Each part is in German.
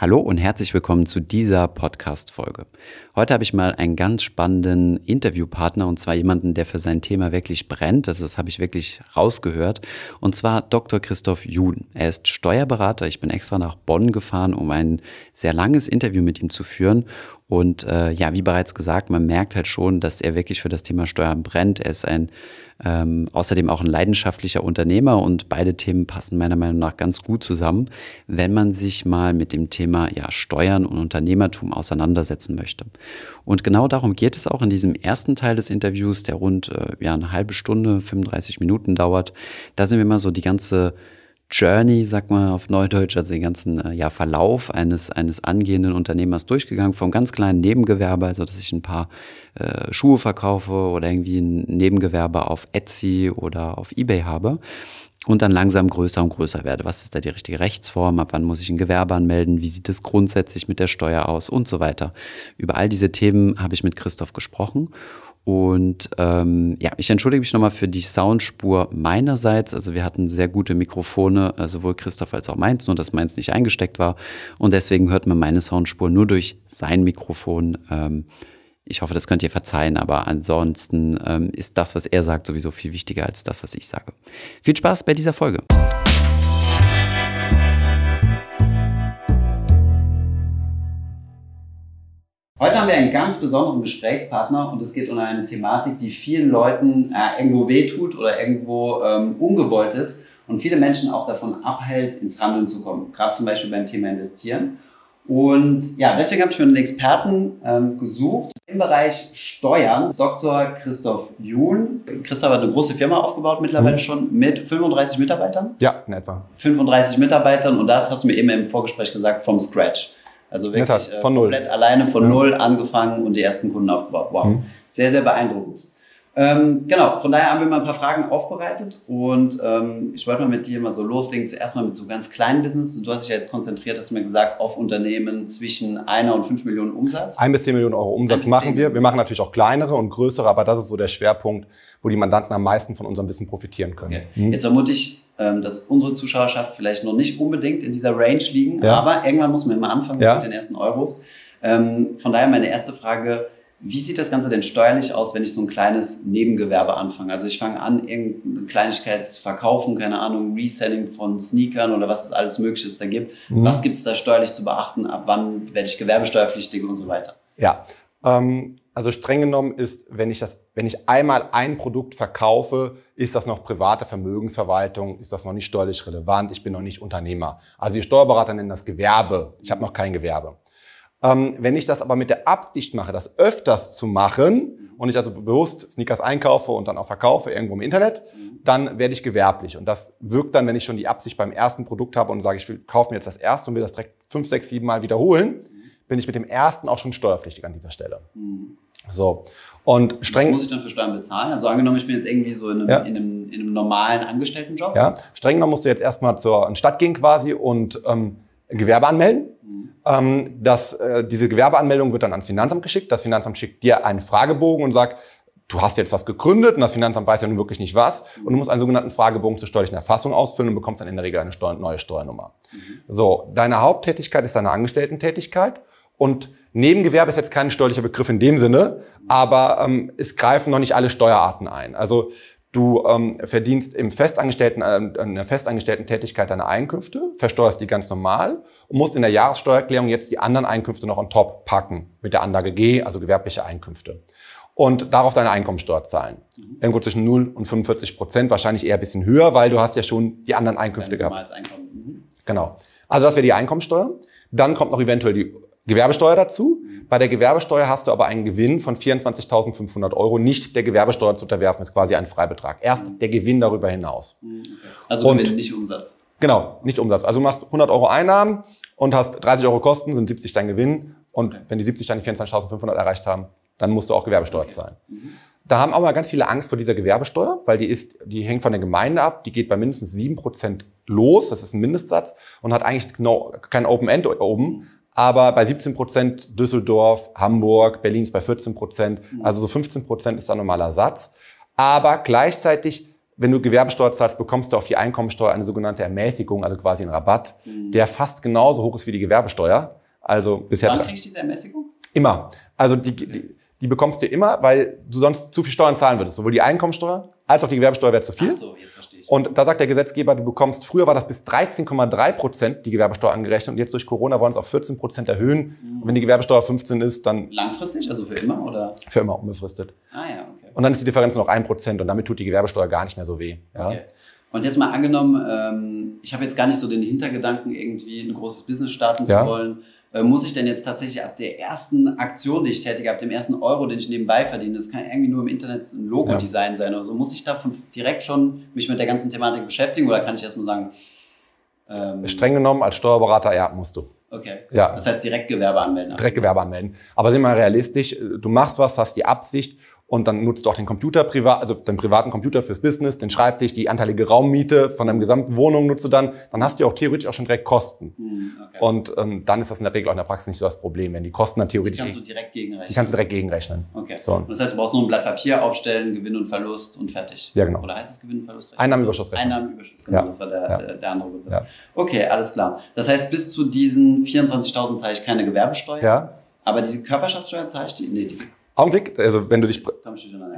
Hallo und herzlich willkommen zu dieser Podcast-Folge. Heute habe ich mal einen ganz spannenden Interviewpartner und zwar jemanden, der für sein Thema wirklich brennt. Also das habe ich wirklich rausgehört. Und zwar Dr. Christoph Jun. Er ist Steuerberater. Ich bin extra nach Bonn gefahren, um ein sehr langes Interview mit ihm zu führen. Und äh, ja, wie bereits gesagt, man merkt halt schon, dass er wirklich für das Thema Steuern brennt. Er ist ein ähm, außerdem auch ein leidenschaftlicher Unternehmer und beide Themen passen meiner Meinung nach ganz gut zusammen, wenn man sich mal mit dem Thema ja, Steuern und Unternehmertum auseinandersetzen möchte. Und genau darum geht es auch in diesem ersten Teil des Interviews, der rund äh, ja, eine halbe Stunde, 35 Minuten dauert. Da sind wir mal so die ganze Journey, sagt man auf Neudeutsch, also den ganzen äh, ja, Verlauf eines, eines angehenden Unternehmers durchgegangen, vom ganz kleinen Nebengewerbe, also dass ich ein paar äh, Schuhe verkaufe oder irgendwie ein Nebengewerbe auf Etsy oder auf Ebay habe und dann langsam größer und größer werde. Was ist da die richtige Rechtsform? Ab wann muss ich ein Gewerbe anmelden? Wie sieht es grundsätzlich mit der Steuer aus? Und so weiter. Über all diese Themen habe ich mit Christoph gesprochen und ähm, ja, ich entschuldige mich nochmal für die Soundspur meinerseits. Also wir hatten sehr gute Mikrofone, äh, sowohl Christoph als auch meins, nur dass meins nicht eingesteckt war. Und deswegen hört man meine Soundspur nur durch sein Mikrofon. Ähm, ich hoffe, das könnt ihr verzeihen, aber ansonsten ähm, ist das, was er sagt, sowieso viel wichtiger als das, was ich sage. Viel Spaß bei dieser Folge. Heute haben wir einen ganz besonderen Gesprächspartner und es geht um eine Thematik, die vielen Leuten äh, irgendwo wehtut oder irgendwo ähm, ungewollt ist und viele Menschen auch davon abhält, ins Handeln zu kommen, gerade zum Beispiel beim Thema Investieren. Und ja, deswegen habe ich mir einen Experten ähm, gesucht im Bereich Steuern, Dr. Christoph Juhn. Christoph hat eine große Firma aufgebaut mittlerweile mhm. schon mit 35 Mitarbeitern. Ja, in etwa. 35 Mitarbeitern und das hast du mir eben im Vorgespräch gesagt, vom Scratch. Also wirklich Tat, äh, von komplett null. alleine von ja. null angefangen und die ersten Kunden aufgebaut. Wow, mhm. sehr, sehr beeindruckend. Ähm, genau, von daher haben wir mal ein paar Fragen aufbereitet und ähm, ich wollte mal mit dir mal so loslegen. Zuerst mal mit so ganz kleinen Business. Du hast dich ja jetzt konzentriert, hast du mir gesagt, auf Unternehmen zwischen einer und fünf Millionen Umsatz. Ein bis zehn Millionen Euro Umsatz machen wir. Wir machen natürlich auch kleinere und größere, aber das ist so der Schwerpunkt, wo die Mandanten am meisten von unserem Wissen profitieren können. Okay. Mhm. Jetzt vermute ich, ähm, dass unsere Zuschauerschaft vielleicht noch nicht unbedingt in dieser Range liegen, ja. aber irgendwann muss man immer anfangen ja. mit den ersten Euros. Ähm, von daher meine erste Frage, wie sieht das Ganze denn steuerlich aus, wenn ich so ein kleines Nebengewerbe anfange? Also ich fange an, irgendeine Kleinigkeit zu verkaufen, keine Ahnung, Reselling von Sneakern oder was es alles Mögliches da gibt. Mhm. Was gibt es da steuerlich zu beachten? Ab wann werde ich gewerbesteuerpflichtig und so weiter? Ja, ähm, also streng genommen ist, wenn ich, das, wenn ich einmal ein Produkt verkaufe, ist das noch private Vermögensverwaltung, ist das noch nicht steuerlich relevant, ich bin noch nicht Unternehmer. Also die Steuerberater nennen das Gewerbe, ich habe noch kein Gewerbe. Ähm, wenn ich das aber mit der Absicht mache, das öfters zu machen und ich also bewusst Sneakers einkaufe und dann auch verkaufe irgendwo im Internet, dann werde ich gewerblich. Und das wirkt dann, wenn ich schon die Absicht beim ersten Produkt habe und sage, ich will, kaufe mir jetzt das erste und will das direkt fünf, sechs, sieben Mal wiederholen, bin ich mit dem ersten auch schon steuerpflichtig an dieser Stelle. So. Und streng. Was muss ich dann für Steuern bezahlen? Also angenommen, ich bin jetzt irgendwie so in einem, ja. in einem, in einem normalen Angestelltenjob. Ja, streng genommen musst du jetzt erstmal zur Stadt gehen quasi und ähm, Gewerbe anmelden. Ähm, das, äh, diese Gewerbeanmeldung wird dann ans Finanzamt geschickt. Das Finanzamt schickt dir einen Fragebogen und sagt, du hast jetzt was gegründet und das Finanzamt weiß ja nun wirklich nicht was. Und du musst einen sogenannten Fragebogen zur steuerlichen Erfassung ausfüllen und bekommst dann in der Regel eine Steu neue Steuernummer. Mhm. So, deine Haupttätigkeit ist deine Angestellten-Tätigkeit. Und Nebengewerbe ist jetzt kein steuerlicher Begriff in dem Sinne, aber ähm, es greifen noch nicht alle Steuerarten ein. Also Du ähm, verdienst im festangestellten, äh, in der festangestellten Tätigkeit deine Einkünfte, versteuerst die ganz normal und musst in der Jahressteuererklärung jetzt die anderen Einkünfte noch on top packen mit der Anlage G, also gewerbliche Einkünfte. Und darauf deine Einkommensteuer zahlen. Mhm. Irgendwo zwischen 0 und 45 Prozent, wahrscheinlich eher ein bisschen höher, weil du hast ja schon die anderen Einkünfte gehabt. Einkommen. Mhm. Genau. Also das wäre die Einkommensteuer. Dann kommt noch eventuell die Gewerbesteuer dazu. Bei der Gewerbesteuer hast du aber einen Gewinn von 24.500 Euro. Nicht der Gewerbesteuer zu unterwerfen, ist quasi ein Freibetrag. Erst der Gewinn darüber hinaus. Also und, Gewinn, nicht Umsatz. Genau, nicht Umsatz. Also du machst 100 Euro Einnahmen und hast 30 Euro Kosten, sind 70 dein Gewinn. Und okay. wenn die 70 dann die 24.500 erreicht haben, dann musst du auch Gewerbesteuer okay. zahlen. Mhm. Da haben auch mal ganz viele Angst vor dieser Gewerbesteuer, weil die ist, die hängt von der Gemeinde ab, die geht bei mindestens 7% los, das ist ein Mindestsatz und hat eigentlich no, kein Open End oben. Aber bei 17 Prozent Düsseldorf, Hamburg, Berlin ist bei 14 Prozent. Mhm. Also so 15 Prozent ist ein normaler Satz. Aber gleichzeitig wenn du Gewerbesteuer zahlst, bekommst du auf die Einkommensteuer eine sogenannte Ermäßigung, also quasi einen Rabatt, mhm. der fast genauso hoch ist wie die Gewerbesteuer. Also bisher. Wann kriegst du diese Ermäßigung? Immer. Also die, die, die bekommst du immer, weil du sonst zu viel Steuern zahlen würdest. Sowohl die Einkommensteuer als auch die Gewerbesteuer wäre zu viel. Ach so, jetzt. Und da sagt der Gesetzgeber, du bekommst, früher war das bis 13,3 Prozent die Gewerbesteuer angerechnet und jetzt durch Corona wollen es auf 14 Prozent erhöhen. Mhm. Und wenn die Gewerbesteuer 15 ist, dann... Langfristig, also für immer oder? Für immer, unbefristet. Ah ja, okay. Und dann ist die Differenz noch 1 Prozent und damit tut die Gewerbesteuer gar nicht mehr so weh. Ja? Okay. Und jetzt mal angenommen, ähm, ich habe jetzt gar nicht so den Hintergedanken, irgendwie ein großes Business starten ja. zu wollen muss ich denn jetzt tatsächlich ab der ersten Aktion, die ich tätige, ab dem ersten Euro, den ich nebenbei verdiene, das kann irgendwie nur im Internet ein Logo-Design ja. sein oder so, muss ich davon direkt schon mich mit der ganzen Thematik beschäftigen oder kann ich erstmal sagen? Ähm, Streng genommen, als Steuerberater, ja, musst du. Okay. Ja. Das heißt direkt Gewerbe anmelden. Direkt Gewerbe anmelden. Aber sind wir realistisch, du machst was, hast die Absicht und dann nutzt du auch den Computer privat, also den privaten Computer fürs Business, den Schreibtisch, die anteilige Raummiete von deinem gesamten Wohnung nutzt du dann, dann hast du ja auch theoretisch auch schon direkt Kosten. Hm, okay. Und ähm, dann ist das in der Regel auch in der Praxis nicht so das Problem, wenn die Kosten dann theoretisch... Die kannst du direkt gegenrechnen. Die kannst du direkt gegenrechnen. Okay. So. Und das heißt, du brauchst nur ein Blatt Papier aufstellen, Gewinn und Verlust und fertig. Ja, genau. Oder heißt es Gewinn und Verlust? Einnahmenüberschussrechnung. Einnahmenüberschuss, genau. Ja. Das war der, ja. der, der andere Begriff. Ja. Okay, alles klar. Das heißt, bis zu diesen 24.000 zahle ich keine Gewerbesteuer. Ja. Aber diese Körperschaftssteuer zahle ich die? Nee, die Augenblick, also wenn du dich,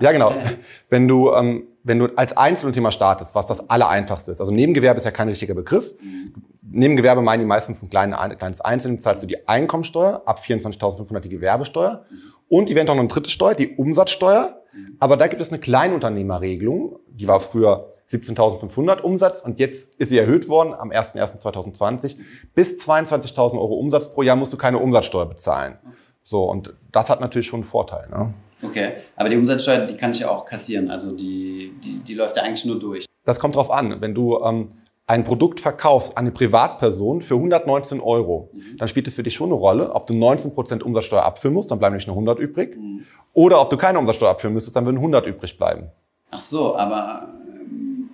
ja genau, wenn du, ähm, wenn du als Einzelunternehmer startest, was das Allereinfachste ist, also Nebengewerbe ist ja kein richtiger Begriff. Mhm. Nebengewerbe meinen die meistens ein, kleine, ein kleines Einzelnen, zahlst du die Einkommensteuer, ab 24.500 die Gewerbesteuer mhm. und eventuell noch eine dritte Steuer, die Umsatzsteuer. Mhm. Aber da gibt es eine Kleinunternehmerregelung, die war früher 17.500 Umsatz und jetzt ist sie erhöht worden am 01.01.2020. Mhm. Bis 22.000 Euro Umsatz pro Jahr musst du keine Umsatzsteuer bezahlen. Okay. So, und das hat natürlich schon einen Vorteil. Ne? Okay, aber die Umsatzsteuer, die kann ich ja auch kassieren. Also die, die, die läuft ja eigentlich nur durch. Das kommt drauf an. Wenn du ähm, ein Produkt verkaufst an eine Privatperson für 119 Euro, mhm. dann spielt es für dich schon eine Rolle, ob du 19% Umsatzsteuer abführen musst, dann bleiben nämlich nur 100 übrig. Mhm. Oder ob du keine Umsatzsteuer abführen müsstest, dann würden 100 übrig bleiben. Ach so, aber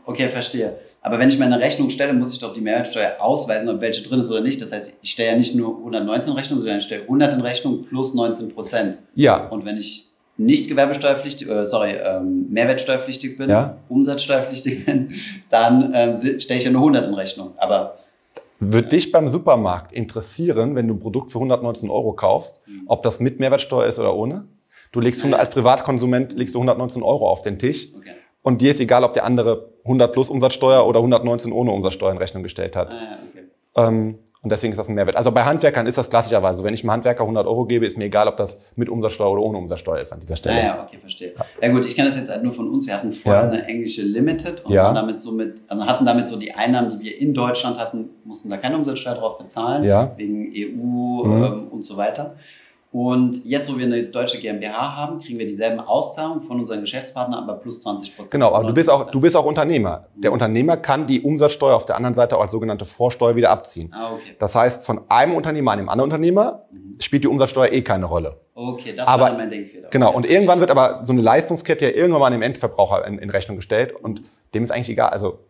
okay, verstehe. Aber wenn ich meine Rechnung stelle, muss ich doch die Mehrwertsteuer ausweisen, ob welche drin ist oder nicht. Das heißt, ich stelle ja nicht nur 119 Rechnung, sondern ich stelle 100 in Rechnung plus 19 Prozent. Ja. Und wenn ich nicht gewerbesteuerpflichtig, äh, sorry, ähm, mehrwertsteuerpflichtig bin, ja. umsatzsteuerpflichtig bin, dann ähm, stelle ich ja nur 100 in Rechnung. Aber würde dich beim Supermarkt interessieren, wenn du ein Produkt für 119 Euro kaufst, mhm. ob das mit Mehrwertsteuer ist oder ohne? Du legst ja, als Privatkonsument legst du 119 Euro auf den Tisch. Okay. Und dir ist egal, ob der andere 100 plus Umsatzsteuer oder 119 ohne Umsatzsteuer in Rechnung gestellt hat. Ah, okay. ähm, und deswegen ist das ein Mehrwert. Also bei Handwerkern ist das klassischerweise. Wenn ich einem Handwerker 100 Euro gebe, ist mir egal, ob das mit Umsatzsteuer oder ohne Umsatzsteuer ist an dieser Stelle. Ah, ja, okay, verstehe. Ja, ja gut, ich kenne das jetzt halt nur von uns. Wir hatten vorher ja. eine englische Limited und ja. damit so mit, also hatten damit so die Einnahmen, die wir in Deutschland hatten, mussten da keine Umsatzsteuer drauf bezahlen, wegen EU mhm. ähm, und so weiter. Und jetzt, wo wir eine deutsche GmbH haben, kriegen wir dieselben Auszahlungen von unseren Geschäftspartnern, aber plus 20 Prozent. Genau, aber du bist auch, du bist auch Unternehmer. Der Unternehmer kann die Umsatzsteuer auf der anderen Seite auch als sogenannte Vorsteuer wieder abziehen. Ah, okay. Das heißt, von einem Unternehmer an dem anderen Unternehmer mhm. spielt die Umsatzsteuer eh keine Rolle. Okay, das aber, war mein Denkfehler. Genau, und irgendwann wird aber so eine Leistungskette ja irgendwann mal an dem Endverbraucher in, in Rechnung gestellt und dem ist eigentlich egal. Also.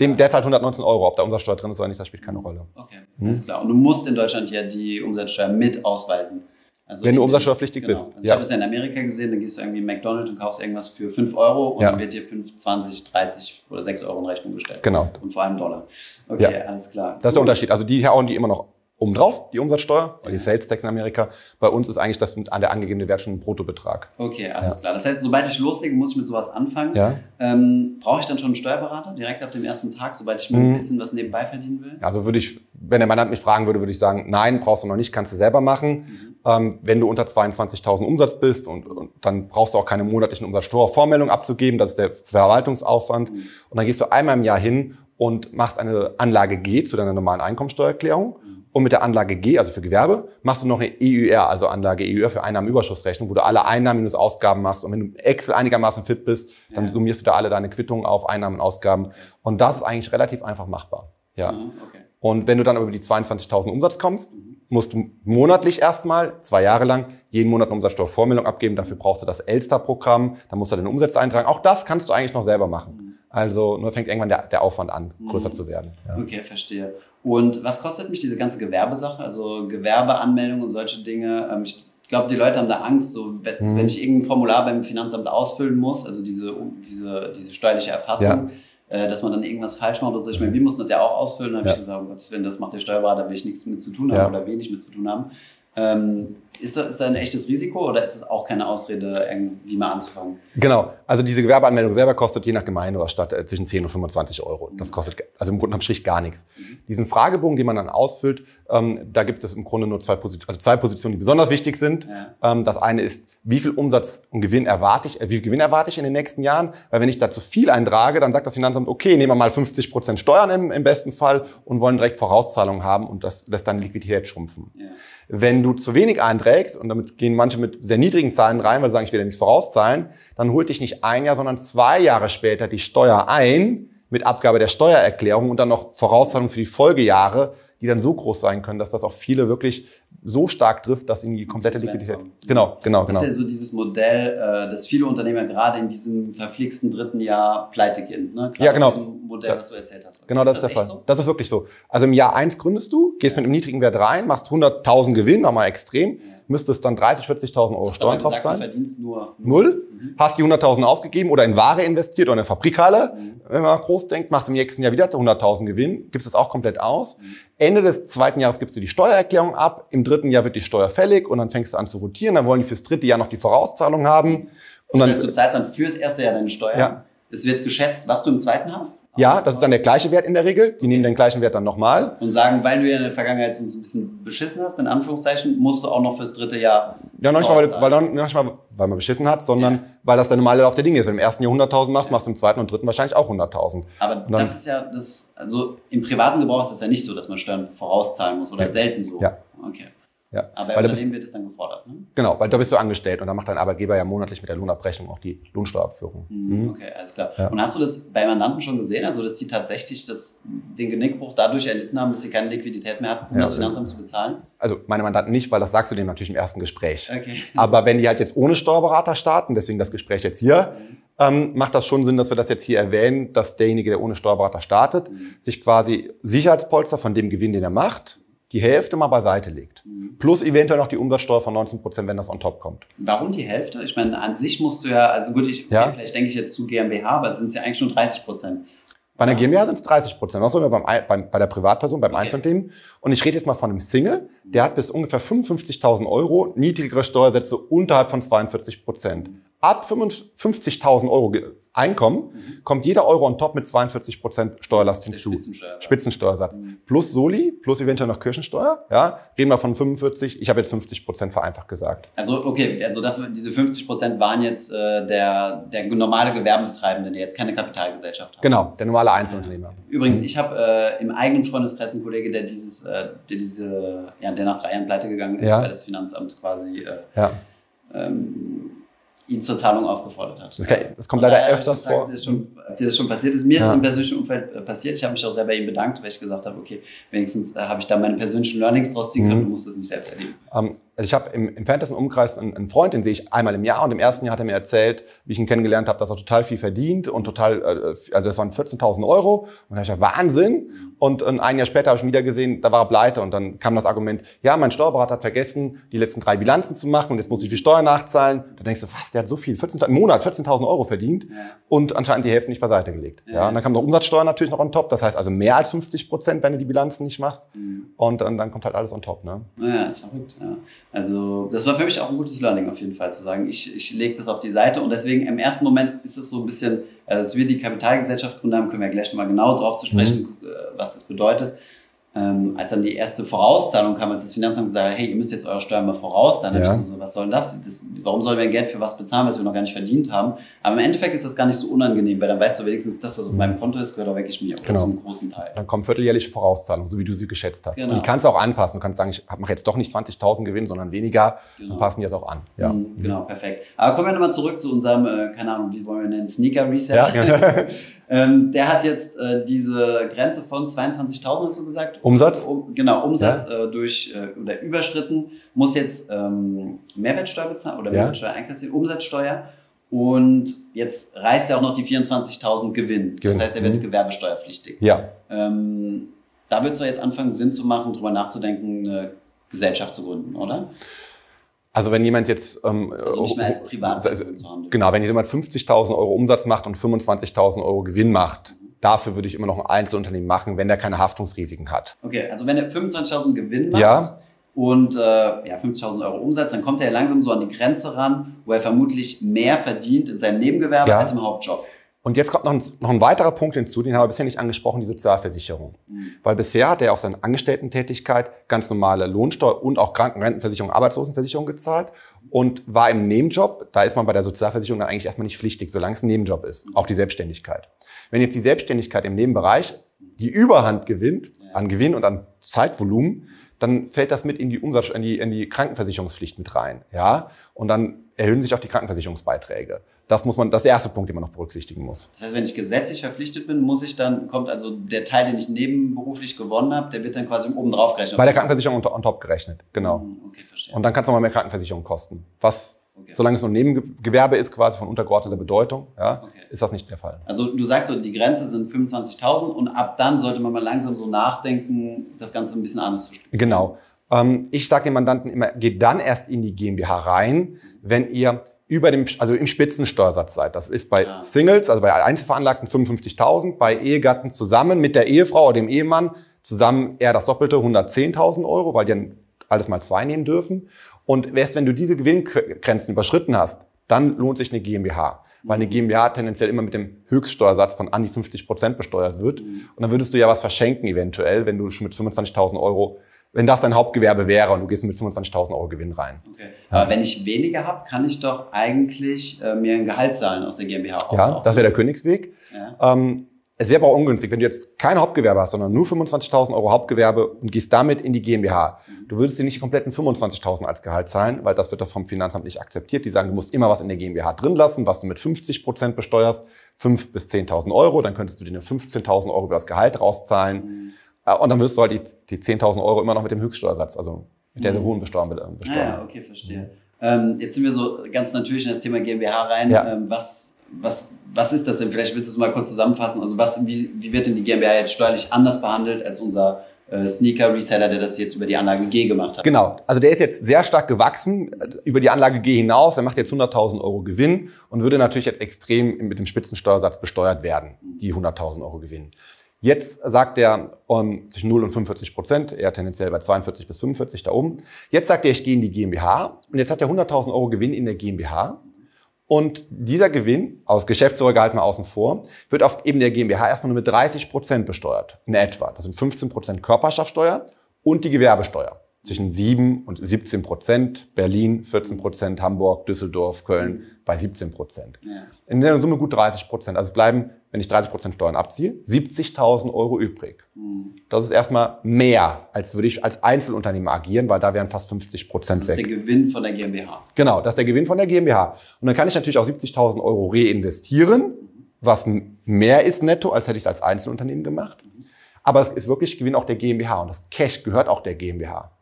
Dem, der zahlt 119 Euro. Ob da Umsatzsteuer drin ist oder nicht, das spielt keine Rolle. Okay, hm? alles klar. Und du musst in Deutschland ja die Umsatzsteuer mit ausweisen. Also Wenn du umsatzsteuerpflichtig genau. bist. Also ich ja. habe es ja in Amerika gesehen, da gehst du irgendwie in McDonald's und kaufst irgendwas für 5 Euro und ja. dann wird dir 5, 20, 30 oder 6 Euro in Rechnung gestellt. Genau. Und vor allem Dollar. Okay, ja. alles klar. Das ist der Unterschied. Also die hauen die immer noch obendrauf, die Umsatzsteuer, weil die Sales Tax in Amerika. Bei uns ist eigentlich das an der angegebene Wert schon ein Bruttobetrag. Okay, alles ja. klar. Das heißt, sobald ich loslege, muss ich mit sowas anfangen. Ja. Ähm, Brauche ich dann schon einen Steuerberater direkt ab dem ersten Tag, sobald ich mir mhm. ein bisschen was nebenbei verdienen will? Also würde ich, wenn der Mandant mich fragen würde, würde ich sagen, nein, brauchst du noch nicht, kannst du selber machen. Mhm. Ähm, wenn du unter 22.000 Umsatz bist und, und, dann brauchst du auch keine monatlichen Umsatzsteuervormeldungen abzugeben, das ist der Verwaltungsaufwand. Mhm. Und dann gehst du einmal im Jahr hin und machst eine Anlage G zu deiner normalen Einkommensteuererklärung. Mhm. Und mit der Anlage G, also für Gewerbe, machst du noch eine EUR, also Anlage EUR für Einnahmenüberschussrechnung, wo du alle Einnahmen minus Ausgaben machst. Und wenn du Excel einigermaßen fit bist, dann summierst du da alle deine Quittungen auf, Einnahmen und Ausgaben. Und das ist eigentlich relativ einfach machbar. Ja. Mhm, okay. Und wenn du dann über die 22.000 Umsatz kommst, musst du monatlich erstmal, zwei Jahre lang, jeden Monat eine Umsatzsteuervormeldung abgeben. Dafür brauchst du das Elster-Programm. Dann musst du deine Umsätze eintragen. Auch das kannst du eigentlich noch selber machen. Also nur fängt irgendwann der, der Aufwand an, größer mhm. zu werden. Ja. Okay, verstehe. Und was kostet mich diese ganze Gewerbesache? Also Gewerbeanmeldung und solche Dinge. Ähm, ich glaube, die Leute haben da Angst, so wenn, mhm. wenn, ich irgendein Formular beim Finanzamt ausfüllen muss, also diese, diese, diese steuerliche Erfassung, ja. äh, dass man dann irgendwas falsch macht oder so. Ich meine, wir mussten das ja auch ausfüllen, da habe ja. ich gesagt, oh Gott, wenn das macht der Steuerberater, will ich nichts mit zu tun haben oder wenig mit zu tun haben. Ähm, ist, das, ist da ein echtes Risiko oder ist es auch keine Ausrede, irgendwie mal anzufangen? Genau. Also diese Gewerbeanmeldung selber kostet je nach Gemeinde oder Stadt äh, zwischen 10 und 25 Euro. Das kostet also im Grunde am Strich gar nichts. Mhm. Diesen Fragebogen, den man dann ausfüllt, ähm, da gibt es im Grunde nur zwei Positionen, also zwei Positionen, die besonders wichtig sind. Ja. Ähm, das eine ist, wie viel Umsatz und Gewinn erwarte ich, äh, wie viel Gewinn erwarte ich in den nächsten Jahren? Weil wenn ich da zu viel eintrage, dann sagt das Finanzamt, okay, nehmen wir mal 50 Prozent Steuern im, im besten Fall und wollen direkt Vorauszahlungen haben und das lässt dann Liquidität schrumpfen. Ja. Wenn du zu wenig einträgst, und damit gehen manche mit sehr niedrigen Zahlen rein, weil sie sagen, ich will ja nichts vorauszahlen, dann holt dich nicht ein Jahr, sondern zwei Jahre später die Steuer ein mit Abgabe der Steuererklärung und dann noch Vorauszahlung für die Folgejahre, die dann so groß sein können, dass das auch viele wirklich so stark trifft, dass ihnen die komplette Liquidität. Genau, genau, genau. Das ist ja so dieses Modell, äh, dass viele Unternehmer gerade in diesem verflixten dritten Jahr pleite gehen. Ne? ja, genau. Modell, was du erzählt hast. Genau, das ist, das der Fall. So? Das ist wirklich so. Also im Jahr eins gründest du, gehst ja. mit einem niedrigen Wert rein, machst 100.000 Gewinn, nochmal extrem, ja. müsstest dann 30, 40.000 Euro Steuern drauf zahlen. Du verdienst nur null, mhm. hast die 100.000 ausgegeben oder in Ware investiert oder in eine Fabrikhalle. Mhm. Wenn man groß denkt, machst im nächsten Jahr wieder 100.000 Gewinn, gibst es auch komplett aus. Mhm. Ende des zweiten Jahres gibst du die Steuererklärung ab, im dritten Jahr wird die Steuer fällig und dann fängst du an zu rotieren, dann wollen die fürs dritte Jahr noch die Vorauszahlung haben. Und das heißt, du zahlst dann fürs erste Jahr deine Steuer. Ja. Es wird geschätzt, was du im zweiten hast? Ja, das ist dann der gleiche Wert in der Regel. Die okay. nehmen den gleichen Wert dann nochmal. Und sagen, weil du ja in der Vergangenheit uns ein bisschen beschissen hast, in Anführungszeichen, musst du auch noch fürs dritte Jahr. Ja, noch nicht mal, weil, weil, nicht mal, weil man beschissen hat, sondern ja. weil das der normale Lauf der Dinge ist. Wenn du im ersten Jahr 100.000 machst, machst du im zweiten und dritten wahrscheinlich auch 100.000. Aber dann, das ist ja das, also im privaten Gebrauch ist es ja nicht so, dass man Steuern vorauszahlen muss oder ja. selten so. Ja. Okay. Ja. Aber bei Unternehmen wird es dann gefordert, ne? Genau, weil da bist du angestellt und dann macht dein Arbeitgeber ja monatlich mit der Lohnabrechnung auch die Lohnsteuerabführung. Mhm. mhm. Okay, alles klar. Ja. Und hast du das bei Mandanten schon gesehen, also dass die tatsächlich das, den Genickbruch dadurch erlitten haben, dass sie keine Liquidität mehr hatten, um ja, das Finanzamt zu bezahlen? Also meine Mandanten nicht, weil das sagst du denen natürlich im ersten Gespräch. Okay. Aber wenn die halt jetzt ohne Steuerberater starten, deswegen das Gespräch jetzt hier, mhm. ähm, macht das schon Sinn, dass wir das jetzt hier erwähnen, dass derjenige, der ohne Steuerberater startet, mhm. sich quasi Sicherheitspolster von dem Gewinn, den er macht, die Hälfte mal beiseite legt. Mhm. Plus eventuell noch die Umsatzsteuer von 19 Prozent, wenn das on top kommt. Warum die Hälfte? Ich meine, an sich musst du ja, also gut, ich, ja. vielleicht denke ich jetzt zu GmbH, aber es sind ja eigentlich schon 30 Prozent. Bei einer GmbH sind es 30 Prozent. Was soll beim, beim, bei der Privatperson, beim okay. Einzelunternehmen? Und ich rede jetzt mal von einem Single, der hat bis ungefähr 55.000 Euro niedrigere Steuersätze unterhalb von 42 Prozent. Ab 55.000 Euro Einkommen mhm. kommt jeder Euro on top mit 42 Prozent Steuerlast hinzu. Spitzensteuer. Spitzensteuersatz. Mhm. Plus Soli, plus eventuell noch Kirchensteuer. Ja, reden wir von 45. Ich habe jetzt 50 Prozent vereinfacht gesagt. Also okay, also das, diese 50 Prozent waren jetzt äh, der, der normale Gewerbetreibende, der jetzt keine Kapitalgesellschaft hat. Genau, der normale Einzelunternehmer. Übrigens, ich habe äh, im eigenen Freundeskreis einen Kollege, der dieses, äh, der diese, ja, der nach drei Jahren pleite gegangen ist, ja. weil das Finanzamt quasi äh, ja. ähm, ihn zur Zahlung aufgefordert hat. Das, kann, das kommt leider öfters vor. Dir das, schon, dir das schon passiert ist. Mir ja. ist es im persönlichen Umfeld äh, passiert. Ich habe mich auch sehr bei ihm bedankt, weil ich gesagt habe, okay, wenigstens äh, habe ich da meine persönlichen Learnings draus ziehen können, mhm. du musst es nicht selbst erleben. Um, ähm, also ich habe im entferntesten Umkreis einen, einen, Freund, den sehe ich einmal im Jahr und im ersten Jahr hat er mir erzählt, wie ich ihn kennengelernt habe, dass er total viel verdient und total, äh, also das waren 14.000 Euro und da habe ich gesagt, Wahnsinn. Und ein Jahr später habe ich ihn wieder gesehen, da war er pleite und dann kam das Argument, ja, mein Steuerberater hat vergessen, die letzten drei Bilanzen zu machen und jetzt muss ich viel Steuer nachzahlen. Da denkst du, was, der hat so viel, 14, im Monat 14.000 Euro verdient ja. und anscheinend die Hälfte nicht beiseite gelegt. Ja. ja. Und dann kam noch Umsatzsteuer natürlich noch on top, das heißt also mehr als 50 Prozent, wenn du die Bilanzen nicht machst. Mhm. Und dann, dann kommt halt alles on top. Ne? Ja, ist verrückt. Ja. Also das war für mich auch ein gutes Learning auf jeden Fall zu sagen, ich, ich lege das auf die Seite und deswegen im ersten Moment ist es so ein bisschen, also dass wir die Kapitalgesellschaft gründen haben, können wir gleich nochmal genau drauf zu sprechen, mhm. Äh, was das bedeutet ähm, als dann die erste Vorauszahlung kam, als das Finanzamt gesagt hat, hey, ihr müsst jetzt eure Steuern mal vorauszahlen, ja. so, was soll das? das? Warum sollen wir Geld für was bezahlen, was wir noch gar nicht verdient haben? Aber im Endeffekt ist das gar nicht so unangenehm, weil dann weißt du wenigstens, das, was auf meinem Konto ist, gehört auch wirklich mir, genau. zum großen Teil. Dann kommen vierteljährliche Vorauszahlungen, so wie du sie geschätzt hast. Genau. Und die kannst du auch anpassen. Du kannst sagen, ich mache jetzt doch nicht 20.000 Gewinn, sondern weniger. Genau. Dann passen die das auch an. Ja. Mhm, genau, perfekt. Aber kommen wir nochmal zurück zu unserem, äh, keine Ahnung, wie wollen wir nennen, Sneaker Reset. Ja. ähm, der hat jetzt äh, diese Grenze von 22.000, hast du gesagt? Umsatz? Um, genau, Umsatz ja. äh, durch äh, oder überschritten, muss jetzt ähm, Mehrwertsteuer bezahlen oder Mehrwertsteuer ja. einkassieren, Umsatzsteuer. Und jetzt reißt er auch noch die 24.000 Gewinn. Gewinn. Das heißt, er wird mhm. gewerbesteuerpflichtig. Ja. Ähm, da wird es doch jetzt anfangen, Sinn zu machen, darüber nachzudenken, eine Gesellschaft zu gründen, oder? Also wenn jemand jetzt... Ähm, also nicht mehr als Privatperson zu handeln. Genau, wenn jemand 50.000 Euro Umsatz macht und 25.000 Euro Gewinn macht, dafür würde ich immer noch ein Einzelunternehmen machen, wenn der keine Haftungsrisiken hat. Okay, also wenn er 25.000 Gewinn macht ja. und äh, ja, 50.000 Euro Umsatz, dann kommt er ja langsam so an die Grenze ran, wo er vermutlich mehr verdient in seinem Nebengewerbe ja. als im Hauptjob. Und jetzt kommt noch ein, noch ein, weiterer Punkt hinzu, den habe ich bisher nicht angesprochen, die Sozialversicherung. Mhm. Weil bisher hat er auf seine Angestellten-Tätigkeit ganz normale Lohnsteuer und auch Krankenrentenversicherung, Arbeitslosenversicherung gezahlt und war im Nebenjob, da ist man bei der Sozialversicherung dann eigentlich erstmal nicht pflichtig, solange es ein Nebenjob ist, auch die Selbstständigkeit. Wenn jetzt die Selbstständigkeit im Nebenbereich die Überhand gewinnt, an Gewinn und an Zeitvolumen, dann fällt das mit in die Umsatz, in die, in die Krankenversicherungspflicht mit rein, ja. Und dann erhöhen sich auch die Krankenversicherungsbeiträge. Das muss man, das ist der erste Punkt, den man noch berücksichtigen muss. Das heißt, wenn ich gesetzlich verpflichtet bin, muss ich dann, kommt also der Teil, den ich nebenberuflich gewonnen habe, der wird dann quasi oben drauf gerechnet. Bei der Krankenversicherung on, top gerechnet, genau. Hm, okay, verstehe. Und dann kann es nochmal mehr Krankenversicherung kosten. Was, okay. solange es nur Nebengewerbe ist, quasi von untergeordneter Bedeutung, ja, okay. ist das nicht der Fall. Also du sagst so, die Grenze sind 25.000 und ab dann sollte man mal langsam so nachdenken, das Ganze ein bisschen anders zu strukturieren. Genau. Ähm, ich sage den Mandanten immer, geht dann erst in die GmbH rein, wenn ihr über dem, also im Spitzensteuersatz seid. Das ist bei ja. Singles, also bei Einzelveranlagten 55.000, bei Ehegatten zusammen mit der Ehefrau oder dem Ehemann zusammen eher das Doppelte, 110.000 Euro, weil die dann alles mal zwei nehmen dürfen. Und erst wenn du diese Gewinngrenzen überschritten hast, dann lohnt sich eine GmbH. Weil eine GmbH tendenziell immer mit dem Höchststeuersatz von an die 50 Prozent besteuert wird. Mhm. Und dann würdest du ja was verschenken eventuell, wenn du schon mit 25.000 Euro wenn das dein Hauptgewerbe wäre und du gehst mit 25.000 Euro Gewinn rein. Okay. Aber wenn ich weniger habe, kann ich doch eigentlich äh, mir ein Gehalt zahlen aus der GmbH. Ja, das wäre der Königsweg. Ja. Ähm, es wäre aber auch ungünstig, wenn du jetzt kein Hauptgewerbe hast, sondern nur 25.000 Euro Hauptgewerbe und gehst damit in die GmbH. Mhm. Du würdest dir nicht die kompletten 25.000 als Gehalt zahlen, weil das wird doch vom Finanzamt nicht akzeptiert. Die sagen, du musst immer was in der GmbH drin lassen, was du mit 50 Prozent besteuerst, 5.000 bis 10.000 Euro. Dann könntest du dir 15.000 Euro über das Gehalt rauszahlen. Mhm. Äh, und dann wirst du halt die, die 10.000 Euro immer noch mit dem Höchststeuersatz, also mit der mhm. hohen Besteuerung besteuern. Ah, ja, okay, verstehe. Ähm, jetzt sind wir so ganz natürlich in das Thema GmbH rein. Ja. Ähm, was, was, was ist das denn? Vielleicht willst du es mal kurz zusammenfassen. Also was, wie, wie wird denn die GmbH jetzt steuerlich anders behandelt als unser äh, Sneaker-Reseller, der das jetzt über die Anlage G gemacht hat. Genau, also der ist jetzt sehr stark gewachsen äh, über die Anlage G hinaus. Er macht jetzt 100.000 Euro Gewinn und würde natürlich jetzt extrem mit dem Spitzensteuersatz besteuert werden, die 100.000 Euro Gewinn. Jetzt sagt er um, zwischen 0 und 45 Prozent, eher tendenziell bei 42 bis 45 da oben. Jetzt sagt er, ich gehe in die GmbH und jetzt hat er 100.000 Euro Gewinn in der GmbH. Und dieser Gewinn, aus Geschäftsführergehalt mal außen vor, wird auf eben der GmbH erstmal nur mit 30 Prozent besteuert, in etwa. Das sind 15 Prozent Körperschaftsteuer und die Gewerbesteuer zwischen 7 und 17 Prozent. Berlin 14 Prozent, Hamburg, Düsseldorf, Köln bei 17 Prozent. Ja. In der Summe gut 30 Prozent. Also es bleiben, wenn ich 30 Prozent Steuern abziehe, 70.000 Euro übrig. Mhm. Das ist erstmal mehr, als würde ich als Einzelunternehmer agieren, weil da wären fast 50 Prozent weg. Das ist der Gewinn von der GmbH. Genau, das ist der Gewinn von der GmbH. Und dann kann ich natürlich auch 70.000 Euro reinvestieren, was mehr ist netto, als hätte ich es als Einzelunternehmen gemacht. Aber es ist wirklich Gewinn auch der GmbH und das Cash gehört auch der GmbH.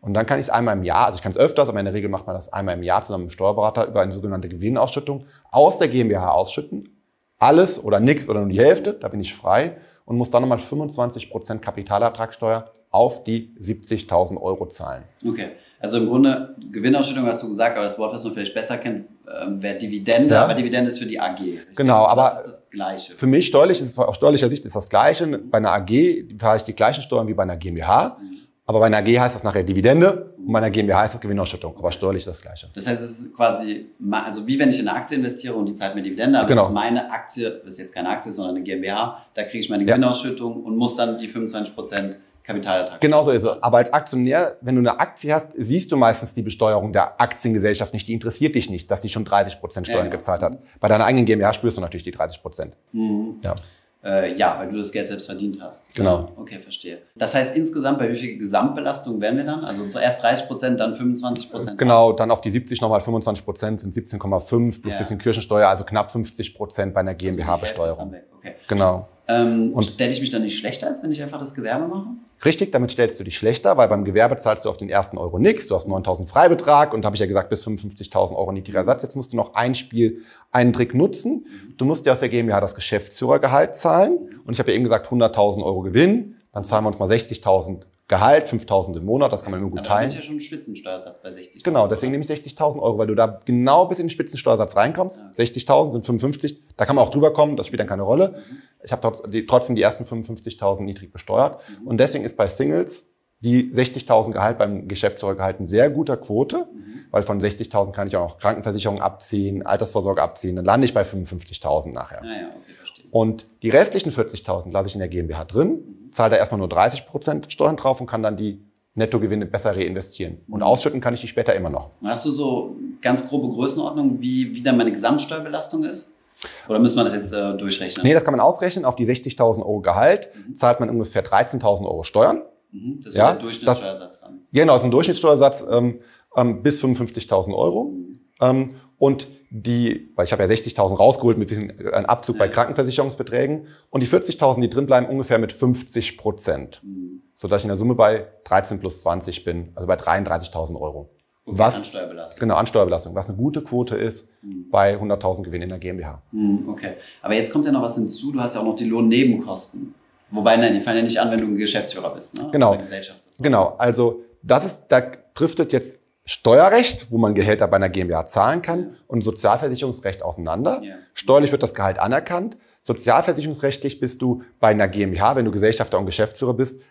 Und dann kann ich es einmal im Jahr, also ich kann es öfters, aber in der Regel macht man das einmal im Jahr zusammen mit dem Steuerberater über eine sogenannte Gewinnausschüttung aus der GmbH ausschütten. Alles oder nichts oder nur die Hälfte, da bin ich frei und muss dann nochmal 25% Kapitalertragssteuer auf die 70.000 Euro zahlen. Okay, also im Grunde Gewinnausschüttung hast du gesagt, aber das Wort, was man vielleicht besser kennt, ähm, wäre Dividende, ja. aber Dividende ist für die AG. Richtig? Genau, aber das ist das Gleiche. Für mich steuerlich ist aus steuerlicher Sicht ist das Gleiche. Bei einer AG zahle ich die gleichen Steuern wie bei einer GmbH. Mhm. Aber bei einer AG heißt das nachher Dividende und bei einer GmbH heißt das Gewinnausschüttung. Aber steuerlich das Gleiche. Das heißt, es ist quasi, also wie wenn ich in eine Aktie investiere und die zahlt mir Dividende, aber genau. das ist meine Aktie, das ist jetzt keine Aktie, sondern eine GmbH, da kriege ich meine Gewinnausschüttung ja. und muss dann die 25 Prozent Kapitalertrag. Genau so ist es. Aber als Aktionär, wenn du eine Aktie hast, siehst du meistens die Besteuerung der Aktiengesellschaft nicht. Die interessiert dich nicht, dass die schon 30 Prozent Steuern ja, genau. gezahlt hat. Bei deiner eigenen GmbH spürst du natürlich die 30 Prozent. Mhm. Ja. Äh, ja, weil du das Geld selbst verdient hast. Genau. Okay, verstehe. Das heißt, insgesamt bei wie viel Gesamtbelastung wären wir dann? Also erst 30 Prozent, dann 25 Prozent? Genau, dann auf die 70 nochmal 25 Prozent sind 17,5 plus ja. bisschen Kirchensteuer, also knapp 50 Prozent bei einer GmbH-Besteuerung. Okay. Genau. Ähm, und stelle ich mich dann nicht schlechter, als wenn ich einfach das Gewerbe mache? Richtig, damit stellst du dich schlechter, weil beim Gewerbe zahlst du auf den ersten Euro nichts. Du hast 9.000 Freibetrag und habe ich ja gesagt, bis 55.000 Euro niedriger Satz. Jetzt musst du noch ein Spiel, einen Trick nutzen. Du musst dir aus der GmbH das Geschäftsführergehalt zahlen. Und ich habe ja eben gesagt, 100.000 Euro Gewinn. Dann zahlen wir uns mal 60.000 Gehalt, 5.000 im Monat, das kann man immer gut Aber teilen. da ja schon Spitzensteuersatz bei 60. Genau, deswegen nehme ich 60.000 Euro, weil du da genau bis in den Spitzensteuersatz reinkommst. Ja. 60.000 sind 55, da kann man auch drüber kommen, das spielt dann keine Rolle. Ich habe trotzdem die ersten 55.000 niedrig besteuert. Und deswegen ist bei Singles die 60.000 Gehalt beim Geschäftsführergehalt ein sehr guter Quote, weil von 60.000 kann ich auch noch Krankenversicherung abziehen, Altersvorsorge abziehen, dann lande ich bei 55.000 nachher. Ah ja, okay. Und die restlichen 40.000 lasse ich in der GmbH drin, zahle da erstmal nur 30 Prozent Steuern drauf und kann dann die Nettogewinne besser reinvestieren. Und ausschütten kann ich die später immer noch. Hast du so ganz grobe Größenordnung, wie, wie dann meine Gesamtsteuerbelastung ist? Oder müssen wir das jetzt äh, durchrechnen? Nee, das kann man ausrechnen. Auf die 60.000 Euro Gehalt zahlt man ungefähr 13.000 Euro Steuern. Mhm, das ist Ja, der Durchschnittssteuersatz dann. Genau, das ist ein Durchschnittssteuersatz ähm, ähm, bis 55.000 Euro. Ähm, und die, weil ich habe ja 60.000 rausgeholt mit bisschen äh, Abzug bei. Krankenversicherungsbeträgen. Und die 40.000, die drin bleiben, ungefähr mit 50 Prozent. Mhm. Sodass ich in der Summe bei 13 plus 20 bin, also bei 33.000 Euro. Okay, Was- an Steuerbelastung. Genau, an Steuerbelastung, was eine gute Quote ist bei 100.000 Gewinn in der GmbH. Mhm, okay. Aber jetzt kommt ja noch was hinzu. Du hast ja auch noch die Lohnnebenkosten. Wobei, nein, die fallen ja nicht an, wenn du ein Geschäftsführer bist. Ne? Genau. Oder Gesellschaft ist. Genau, also das ist, da driftet jetzt Steuerrecht, wo man Gehälter bei einer GmbH zahlen kann, und Sozialversicherungsrecht auseinander. Ja. Steuerlich wird das Gehalt anerkannt. Sozialversicherungsrechtlich bist du bei einer GmbH, wenn du Gesellschafter und Geschäftsführer bist,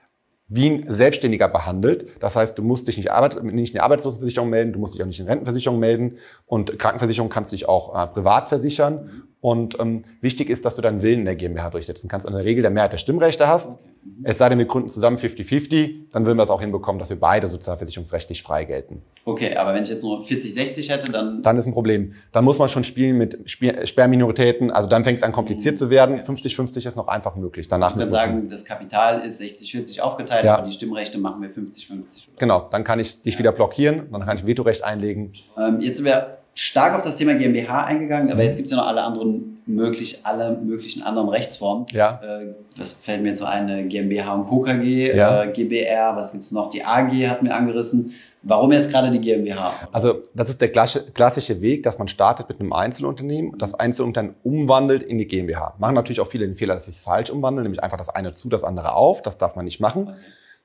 wie ein Selbstständiger behandelt. Das heißt, du musst dich nicht, Arbeit, nicht in die Arbeitslosenversicherung melden, du musst dich auch nicht in die Rentenversicherung melden und Krankenversicherung kannst dich auch äh, privat versichern. Und ähm, wichtig ist, dass du deinen Willen in der GmbH durchsetzen kannst, in der Regel der Mehrheit der Stimmrechte hast. Es sei denn, wir gründen zusammen 50-50, dann würden wir es auch hinbekommen, dass wir beide sozialversicherungsrechtlich frei gelten. Okay, aber wenn ich jetzt nur 40, 60 hätte, dann. Dann ist ein Problem. Dann muss man schon spielen mit Sperrminoritäten. Also dann fängt es an kompliziert zu werden. 50-50 ist noch einfach möglich. Danach Ich wir sagen, das Kapital ist 60, 40 aufgeteilt, Ja. aber die Stimmrechte machen wir 50, 50. Oder? Genau, dann kann ich dich wieder blockieren, dann kann ich Vetorecht einlegen. Ähm, jetzt sind wir stark auf das Thema GmbH eingegangen, Mhm. aber jetzt gibt es ja noch alle anderen möglich, alle möglichen anderen Rechtsformen. Ja. Äh, das fällt mir jetzt so ein, äh, GmbH und Co. KG, Ja. äh, GBR, was gibt's noch? Die AG hatten wir angerissen. Warum jetzt gerade die GmbH? Also das ist der klassische, Weg, dass man startet mit einem Einzelunternehmen, das Einzelunternehmen umwandelt in die GmbH. Machen natürlich auch viele den Fehler, dass sie es falsch umwandeln, nämlich einfach das eine zu, das andere auf. Das darf man nicht machen.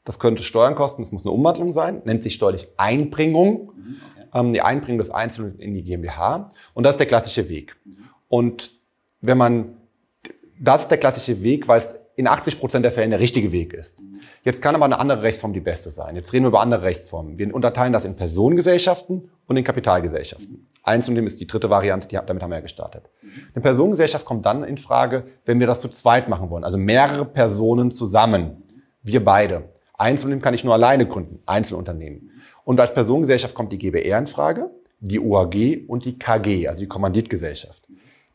Das könnte Steuern kosten, das muss eine Umwandlung sein, nennt sich steuerlich Einbringung. Mhm, okay. Ähm, die Einbringung des Einzelnen in die GmbH. Und das ist der klassische Weg. Und wenn man, das ist der klassische Weg, weil es in 80 Prozent der Fälle der richtige Weg ist. Jetzt kann aber eine andere Rechtsform die beste sein. Jetzt reden wir über andere Rechtsformen. Wir unterteilen das in Personengesellschaften und in Kapitalgesellschaften. Einzelunternehmen ist die dritte Variante, die, damit haben wir ja gestartet. Eine Personengesellschaft kommt dann in Frage, wenn wir das zu zweit machen wollen, also mehrere Personen zusammen. Wir beide. Einzelunternehmen kann ich nur alleine gründen, Einzelunternehmen. Und als Personengesellschaft kommt die GbR in Frage, die OAG und die KG, also die Kommanditgesellschaft.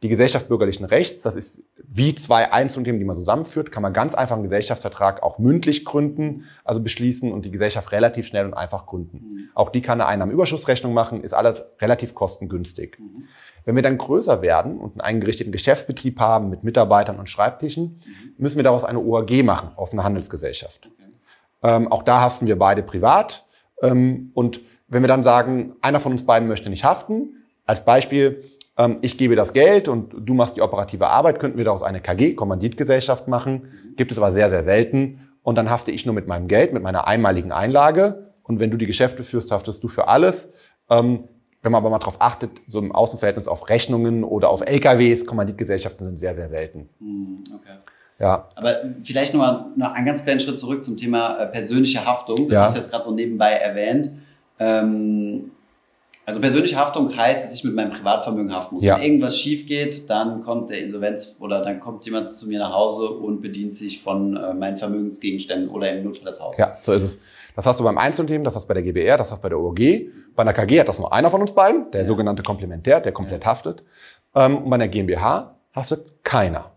Die Gesellschaft bürgerlichen Rechts, das ist wie zwei Einzelunternehmen, die man zusammenführt, kann man ganz einfach einen Gesellschaftsvertrag auch mündlich gründen, also beschließen und die Gesellschaft relativ schnell und einfach gründen. Auch die kann eine Einnahmenüberschussrechnung machen, ist alles relativ kostengünstig. Wenn wir dann größer werden und einen eingerichteten Geschäftsbetrieb haben mit Mitarbeitern und Schreibtischen, müssen wir daraus eine OAG machen, offene Handelsgesellschaft. Ähm, auch da haften wir beide privat. Ähm, und wenn wir dann sagen, einer von uns beiden möchte nicht haften, als Beispiel, ähm, ich gebe das Geld und du machst die operative Arbeit, könnten wir daraus eine KG, Kommanditgesellschaft machen. Gibt es aber sehr, sehr selten. Und dann hafte ich nur mit meinem Geld, mit meiner einmaligen Einlage. Und wenn du die Geschäfte führst, haftest du für alles. Ähm, wenn man aber mal darauf achtet, so im Außenverhältnis auf Rechnungen oder auf LKWs, Kommanditgesellschaften sind sehr, sehr selten. Hm, okay. Ja, Aber vielleicht noch, mal, noch einen ganz kleinen Schritt zurück zum Thema äh, persönliche Haftung. Das Ja. hast du jetzt gerade so nebenbei erwähnt. Ähm, also persönliche Haftung heißt, dass ich mit meinem Privatvermögen haften muss. Ja. Wenn irgendwas schief geht, dann kommt der Insolvenz oder dann kommt jemand zu mir nach Hause und bedient sich von äh, meinen Vermögensgegenständen oder im Notfall das Haus. Ja, so ist es. Das hast du beim Einzelunternehmen, das hast du bei der GBR, das hast du bei der OG. Bei einer KG hat das nur einer von uns beiden, der Ja. sogenannte Komplementär, der komplett haftet. Ähm, und bei einer GmbH haftet keiner.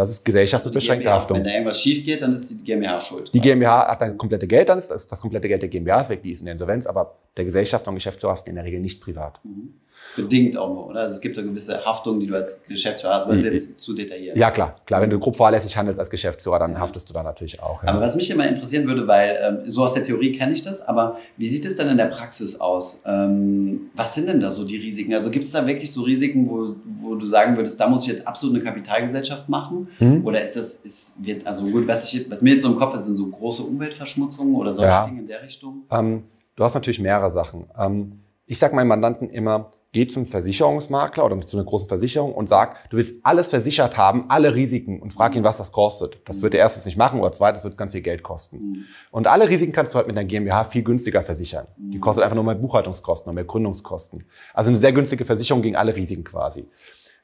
Das ist Gesellschaft mit Also Haftung. Wenn da irgendwas schief geht, dann ist die GmbH schuld. Die GmbH hat das komplette Geld, dann ist das, das komplette Geld der GmbH ist weg, die ist in der Insolvenz, aber der Gesellschafter und Geschäftsführer hast du in der Regel nicht privat. Mhm. Bedingt auch nur, oder? Also es gibt da gewisse Haftungen, die du als Geschäftsführer hast, aber das ist jetzt zu detailliert. Ja, klar. Klar, wenn du grob fahrlässig handelst als Geschäftsführer, dann haftest du da natürlich auch. Ja. Aber was mich immer interessieren würde, weil ähm, so aus der Theorie kenne ich das, aber wie sieht es denn in der Praxis aus? Ähm, was sind denn da so die Risiken? Also gibt es da wirklich so Risiken, wo, wo du sagen würdest, da muss ich jetzt absolut eine Kapitalgesellschaft machen? Mhm. Oder ist das, ist, wird, also gut, was, ich, was mir jetzt so im Kopf ist, sind so große Umweltverschmutzungen oder solche ja. Dinge in der Richtung? Ähm, du hast natürlich mehrere Sachen. Ich sage meinen Mandanten immer, geh zum Versicherungsmakler oder zu einer großen Versicherung und sag, du willst alles versichert haben, alle Risiken und frag ihn, was das kostet. Das wird er erstens nicht machen oder zweitens wird es ganz viel Geld kosten. Mhm. Und alle Risiken kannst du halt mit einer GmbH viel günstiger versichern. Die mhm. kostet einfach nur mehr Buchhaltungskosten, nur mehr Gründungskosten. Also eine sehr günstige Versicherung gegen alle Risiken quasi.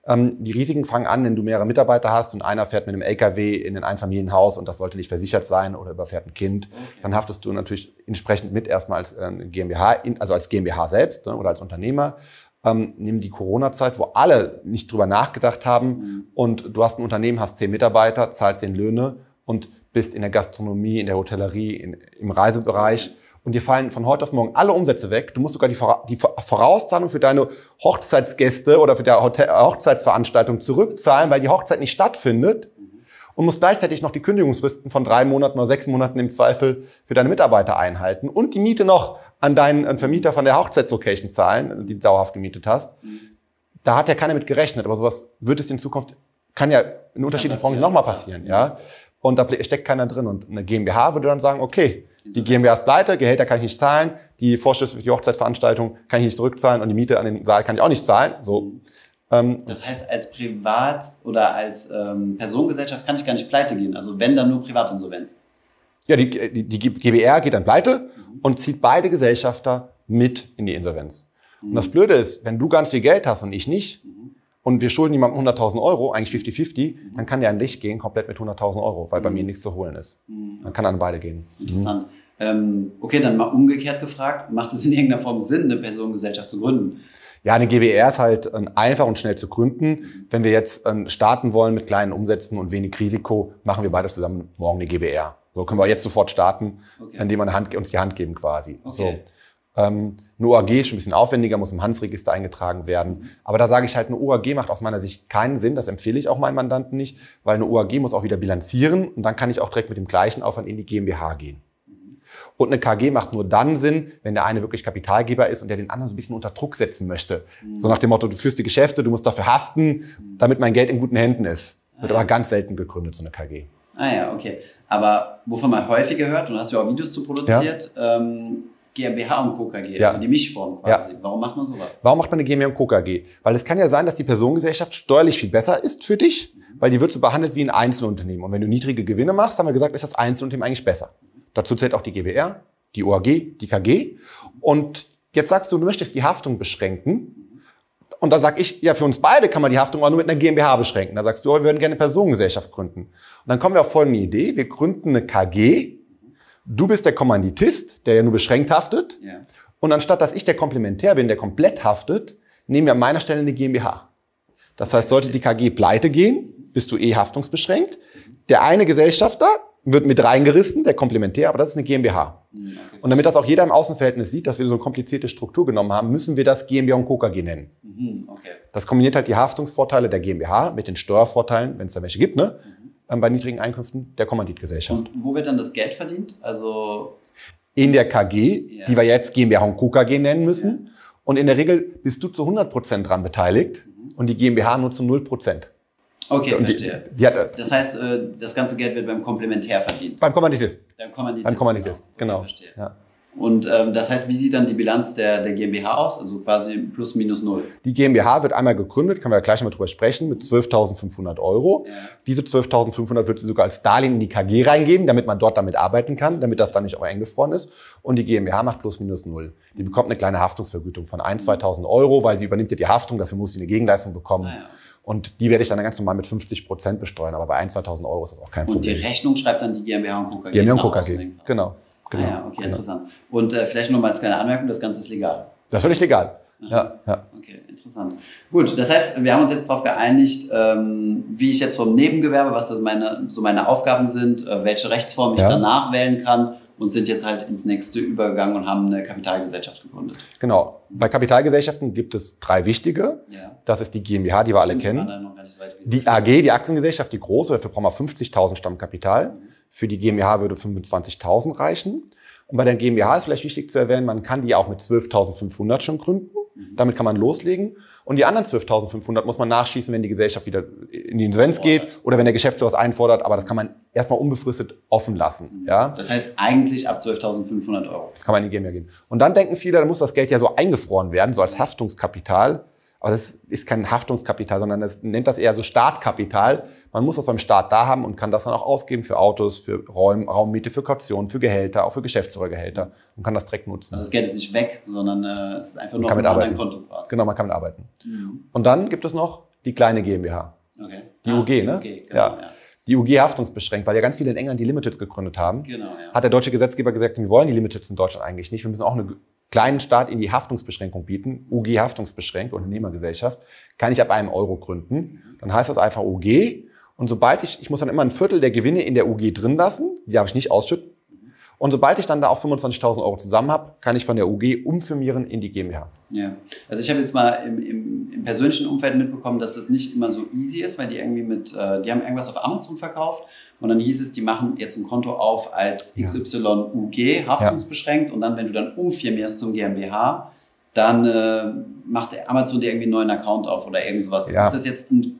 Ähm, die Risiken fangen an, wenn du mehrere Mitarbeiter hast und einer fährt mit einem LKW in ein Einfamilienhaus und das sollte nicht versichert sein oder überfährt ein Kind. Okay. Dann haftest du natürlich entsprechend mit erstmal als äh, GmbH, also als GmbH selbst ne, oder als Unternehmer. Ähm, nimm die Corona-Zeit, wo alle nicht drüber nachgedacht haben mhm. und du hast ein Unternehmen, hast zehn Mitarbeiter, zahlst den Löhne und bist in der Gastronomie, in der Hotellerie, in, im Reisebereich. Und dir fallen von heute auf morgen alle Umsätze weg. Du musst sogar die, die Vorauszahlung für deine Hochzeitsgäste oder für die Hotel Hochzeitsveranstaltung zurückzahlen, weil die Hochzeit nicht stattfindet. Und musst gleichzeitig noch die Kündigungsfristen von drei Monaten oder sechs Monaten im Zweifel für deine Mitarbeiter einhalten und die Miete noch an deinen Vermieter von der Hochzeitslocation zahlen, die du dauerhaft gemietet hast. Da hat ja keiner mit gerechnet, aber sowas wird es in Zukunft, kann ja in unterschiedlichen Branchen nochmal passieren, ja. Und da steckt keiner drin. Und eine GmbH würde dann sagen, okay, die GmbH ist pleite, Gehälter kann ich nicht zahlen, die Vorschriften für die Hochzeitsveranstaltung kann ich nicht zurückzahlen und die Miete an den Saal kann ich auch nicht zahlen. So. Ähm, das heißt, als Privat- oder als ähm, Personengesellschaft kann ich gar nicht pleite gehen. Also wenn, dann nur Privatinsolvenz. Ja, die, die, die GBR geht dann pleite mhm. und zieht beide Gesellschafter mit in die Insolvenz. Mhm. Und das Blöde ist, wenn du ganz viel Geld hast und ich nicht, mhm. Und wir schulden jemandem 100.000 Euro, eigentlich 50-50, mhm. dann kann der an dich gehen, komplett mit 100.000 Euro, weil bei mhm. mir nichts zu holen ist. Mhm. Dann kann er an beide gehen. Interessant. Ähm, okay, dann mal umgekehrt gefragt, macht es in irgendeiner Form Sinn, eine Personengesellschaft zu gründen? Ja, eine GBR ist halt ähm, einfach und schnell zu gründen. Wenn wir jetzt ähm, starten wollen mit kleinen Umsätzen und wenig Risiko, machen wir beide zusammen morgen eine GBR. So können wir jetzt sofort starten, okay. indem wir uns die Hand geben quasi. Okay. So. Ähm, eine OAG ist schon ein bisschen aufwendiger, muss im Handelsregister eingetragen werden. Aber da sage ich halt, eine OAG macht aus meiner Sicht keinen Sinn. Das empfehle ich auch meinen Mandanten nicht, weil eine OAG muss auch wieder bilanzieren und dann kann ich auch direkt mit dem gleichen Aufwand in die GmbH gehen. Und eine KG macht nur dann Sinn, wenn der eine wirklich Kapitalgeber ist und der den anderen so ein bisschen unter Druck setzen möchte. Mhm. So nach dem Motto, du führst die Geschäfte, du musst dafür haften, damit mein Geld in guten Händen ist. Wird ah, aber ganz selten gegründet, so eine KG. Ah ja, okay. Aber wovon man häufig gehört, und du hast ja auch Videos zu produziert, ja. ähm, GmbH und Co. KG, ja. also die Mischform quasi. Ja. Warum macht man sowas? Warum macht man eine GmbH und Co. KG? Weil es kann ja sein, dass die Personengesellschaft steuerlich viel besser ist für dich, mhm. weil die wird so behandelt wie ein Einzelunternehmen. Und wenn du niedrige Gewinne machst, haben wir gesagt, ist das Einzelunternehmen eigentlich besser. Dazu zählt auch die GBR, die OAG, die KG. Und jetzt sagst du, du möchtest die Haftung beschränken. Und dann sag ich, ja, für uns beide kann man die Haftung auch nur mit einer GmbH beschränken. Da sagst du, wir würden gerne eine Personengesellschaft gründen. Und dann kommen wir auf folgende Idee. Wir gründen eine KG. Du bist der Kommanditist, der ja nur beschränkt haftet. Ja. Und anstatt, dass ich der Komplementär bin, der komplett haftet, nehmen wir an meiner Stelle eine GmbH. Das heißt, sollte die KG pleite gehen, bist du eh haftungsbeschränkt. Der eine Gesellschafter wird mit reingerissen, der Komplementär, aber das ist eine GmbH. Mhm, okay. Und damit das auch jeder im Außenverhältnis sieht, dass wir so eine komplizierte Struktur genommen haben, müssen wir das GmbH und Co. KG nennen. Mhm, okay. Das kombiniert halt die Haftungsvorteile der GmbH mit den Steuervorteilen, wenn es da welche gibt, ne? Mhm. bei niedrigen Einkünften der Kommanditgesellschaft. Und wo wird dann das Geld verdient? Also in der KG, ja. die wir jetzt GmbH und Co. KG nennen müssen. Ja. Und in der Regel bist du zu 100 Prozent dran beteiligt mhm. und die GmbH nur zu 0 Prozent. Okay, und verstehe. Die, die hat, äh, das heißt, äh, das ganze Geld wird beim Komplementär verdient. Beim Kommanditist. Beim Kommanditist. Beim Kommanditist, genau. genau. Okay, verstehe. Ja. Und ähm, das heißt, wie sieht dann die Bilanz der, der GmbH aus? Also quasi plus minus null. Die GmbH wird einmal gegründet, können wir ja gleich mal drüber sprechen, mit 12.500 Euro. Ja. Diese 12.500 wird sie sogar als Darlehen in die KG reingeben, damit man dort damit arbeiten kann, damit das dann nicht auch eingefroren ist. Und die GmbH macht plus minus null. Die bekommt eine kleine Haftungsvergütung von 1.000, 2.000 Euro, weil sie übernimmt ja die Haftung, dafür muss sie eine Gegenleistung bekommen. Ah, ja. Und die werde ich dann ganz normal mit 50 Prozent besteuern. Aber bei 1.000, 2.000 Euro ist das auch kein Problem. Und die Rechnung schreibt dann die GmbH und KG? GmbH und Co. KG, genau. Genau. Ah ja, okay, genau. interessant. Und äh, vielleicht noch mal als kleine Anmerkung, das Ganze ist legal? Das ist völlig legal. Ja, ja. Okay, interessant. Gut, das heißt, wir haben uns jetzt darauf geeinigt, ähm, wie ich jetzt vom Nebengewerbe, was das meine, so meine Aufgaben sind, äh, welche Rechtsform ich ja. danach wählen kann und sind jetzt halt ins nächste übergegangen und haben eine Kapitalgesellschaft gegründet. Genau. Bei Kapitalgesellschaften gibt es drei wichtige. Ja. Das ist die GmbH, die wir alle kennen. Die AG, die Aktiengesellschaft, die große, dafür brauchen wir 50.000 Stammkapital. Für die GmbH würde 25.000 reichen. Und bei der GmbH ist vielleicht wichtig zu erwähnen, man kann die auch mit 12.500 schon gründen. Damit kann man loslegen. Und die anderen 12.500 muss man nachschießen, wenn die Gesellschaft wieder in die Insolvenz geht oder wenn der Geschäftsführer es einfordert. Aber das kann man erstmal unbefristet offen lassen. Ja? Das heißt eigentlich ab 12.500 Euro. kann man in die GmbH gehen. Und dann denken viele, da muss das Geld ja so eingefroren werden, so als Haftungskapital. Aber das ist kein Haftungskapital, sondern das nennt das eher so Startkapital. Man muss das beim Start da haben und kann das dann auch ausgeben für Autos, für Räum, Raummiete, für Kaution, für Gehälter, auch für Geschäftsführergehälter und kann das direkt nutzen. Also das Geld ist nicht weg, sondern äh, es ist einfach nur auf einem anderen. Konto quasi. Genau, man kann mit arbeiten. Mhm. Und dann gibt es noch die kleine GmbH. Okay. Die Ah, UG, ne? UG, genau, Ja. ja. Die UG haftungsbeschränkt, weil ja ganz viele in England die Limiteds gegründet haben. Genau, ja. hat der deutsche Gesetzgeber gesagt, wir wollen die Limiteds in Deutschland eigentlich nicht. Wir müssen auch einen kleinen Staat in die Haftungsbeschränkung bieten. UG Haftungsbeschränkt, Unternehmergesellschaft, kann ich ab einem Euro gründen. Dann heißt das einfach UG. Und sobald ich, ich muss dann immer ein Viertel der Gewinne in der UG drin lassen, die darf ich nicht ausschütten. Und sobald ich dann da auch 25.000 Euro zusammen habe, kann ich von der UG umfirmieren in die GmbH. Ja, also ich habe jetzt mal im, im, im persönlichen Umfeld mitbekommen, dass das nicht immer so easy ist, weil die irgendwie mit, äh, die haben irgendwas auf Amazon verkauft und dann hieß es, die machen jetzt ein Konto auf als Ja. XYUG, haftungsbeschränkt und dann, wenn du dann umfirmierst zum GmbH, dann äh, macht Amazon dir irgendwie einen neuen Account auf oder irgend sowas. Ja. Ist das jetzt ein,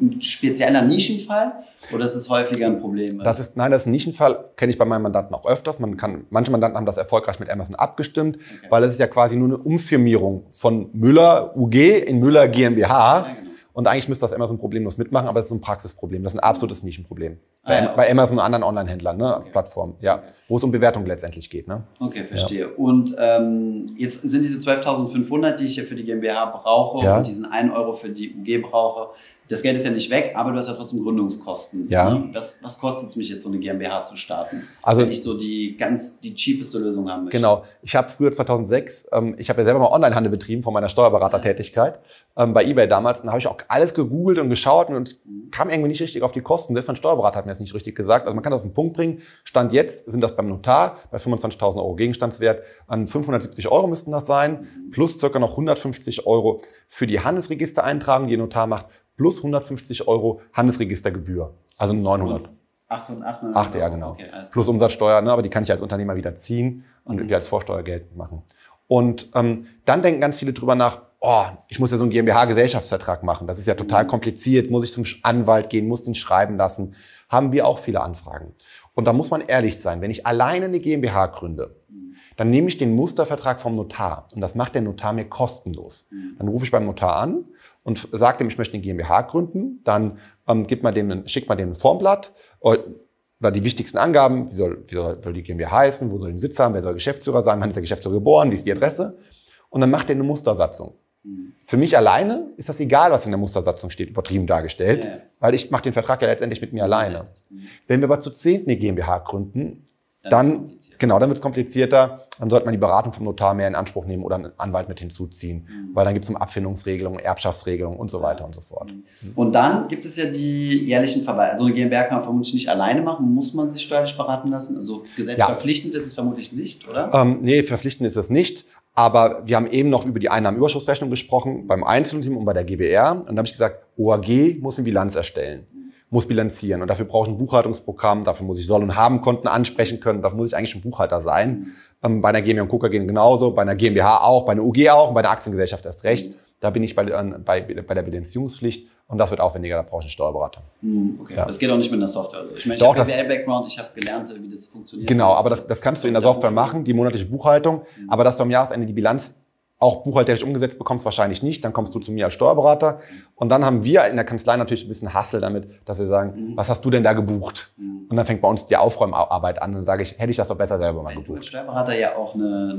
ein spezieller Nischenfall oder ist es häufiger ein Problem? Das ist, nein, das ist ein Nischenfall, kenne ich bei meinen Mandanten auch öfters. Man kann, manche Mandanten haben das erfolgreich mit Amazon abgestimmt, Okay. weil es ist ja quasi nur eine Umfirmierung von Müller UG in Müller GmbH. Ja, genau. Und eigentlich müsste das Amazon problemlos mitmachen, aber es ist ein Praxisproblem. Das ist ein absolutes Nischenproblem. Ah, Bei, ja, okay. bei Amazon und anderen Online-Händlern, ne, Okay. Plattformen, ja, Okay. wo es um Bewertung letztendlich geht. Ne? Okay, verstehe. Und ähm, jetzt sind diese 12.500, die ich hier für die GmbH brauche Ja. und diesen 1 Euro für die UG brauche, das Geld ist ja nicht weg, aber du hast ja trotzdem Gründungskosten. Ja. Was, was kostet es mich jetzt, so eine GmbH zu starten? Also- wenn ich so die ganz die cheapeste Lösung haben möchte. Genau. Ich habe früher 2006, ähm, ich habe ja selber mal Onlinehandel betrieben von meiner Steuerberatertätigkeit ähm, bei eBay damals. Und da habe ich auch alles gegoogelt und geschaut und kam irgendwie nicht richtig auf die Kosten. Selbst mein Steuerberater hat mir das nicht richtig gesagt. Also man kann das auf den Punkt bringen. Stand jetzt sind das beim Notar bei 25.000 Euro Gegenstandswert an 570 Euro müssten das sein, plus circa noch 150 Euro für die Handelsregistereintragung, die der Notar macht, plus 150 Euro Handelsregistergebühr. Also 900. 8 und 8, ne? Acht, ja, genau. Okay, alles Plus. Umsatzsteuer, ne, aber die kann ich als Unternehmer wieder ziehen und Mhm. wir als Vorsteuer geltend machen. Und ähm, dann denken ganz viele drüber nach, oh, ich muss ja so einen GmbH-Gesellschaftsvertrag machen. Das ist ja Mhm. total kompliziert. Muss ich zum Anwalt gehen, muss den schreiben lassen. Haben wir auch viele Anfragen. Und da muss man ehrlich sein. Wenn ich alleine eine GmbH gründe, dann nehme ich den Mustervertrag vom Notar und das macht der Notar mir kostenlos. Dann rufe ich beim Notar an und sage dem, ich möchte eine GmbH gründen. Dann ähm, gibt man dem, schickt man dem ein Formblatt äh, oder die wichtigsten Angaben, wie soll, wie soll, soll die GmbH heißen, wo soll den Sitz haben, wer soll Geschäftsführer sein, wann ist der Geschäftsführer geboren, wie ist die Adresse. Und dann macht er eine Mustersatzung. Für mich alleine ist das egal, was in der Mustersatzung steht, übertrieben dargestellt, ja. weil ich mache den Vertrag ja letztendlich mit mir alleine. Mhm. Wenn wir aber zu zehnt eine GmbH gründen, Dann dann, genau, dann wird es komplizierter. Dann sollte man die Beratung vom Notar mehr in Anspruch nehmen oder einen Anwalt mit hinzuziehen, Mhm. weil dann gibt es um Abfindungsregelungen, Erbschaftsregelungen und so weiter und so fort. Und dann gibt es ja die jährlichen Verweise. Also eine GmbH kann man vermutlich nicht alleine machen. Muss man sich steuerlich beraten lassen? Also gesetzverpflichtend ist es vermutlich nicht, oder? Ähm, nee, verpflichtend ist es nicht. Aber wir haben eben noch über die Einnahmenüberschussrechnung gesprochen, beim Einzelunternehmen und bei der GBR. Und da habe ich gesagt, OAG muss eine Bilanz erstellen, muss bilanzieren. Und dafür brauche ich ein Buchhaltungsprogramm, dafür muss ich Soll- und Haben-Konten ansprechen können, dafür muss ich eigentlich ein Buchhalter sein. Ähm, bei einer GmbH und KUKA gehen genauso, bei einer GmbH auch, bei einer UG auch und bei der Aktiengesellschaft erst recht. Da bin ich bei, bei, bei der Bilanzierungspflicht und das wird aufwendiger, da brauche ich einen Steuerberater. Hm, okay, Ja. das geht auch nicht mit einer Software. Also ich meine, ich Doch, habe BWL-Background, ich habe gelernt, wie das funktioniert. Genau, aber das, das kannst du in der Software machen, die monatliche Buchhaltung. Aber dass du am Jahresende die Bilanz auch buchhalterisch umgesetzt bekommst, wahrscheinlich nicht. Dann kommst du zu mir als Steuerberater. Und dann haben wir in der Kanzlei natürlich ein bisschen Hassel damit, dass wir sagen, was hast du denn da gebucht? Mhm. Und dann fängt bei uns die Aufräumarbeit an. Und dann sage ich, hätte ich das doch besser selber mal Weil du als gebucht. Steuerberater ja auch eine,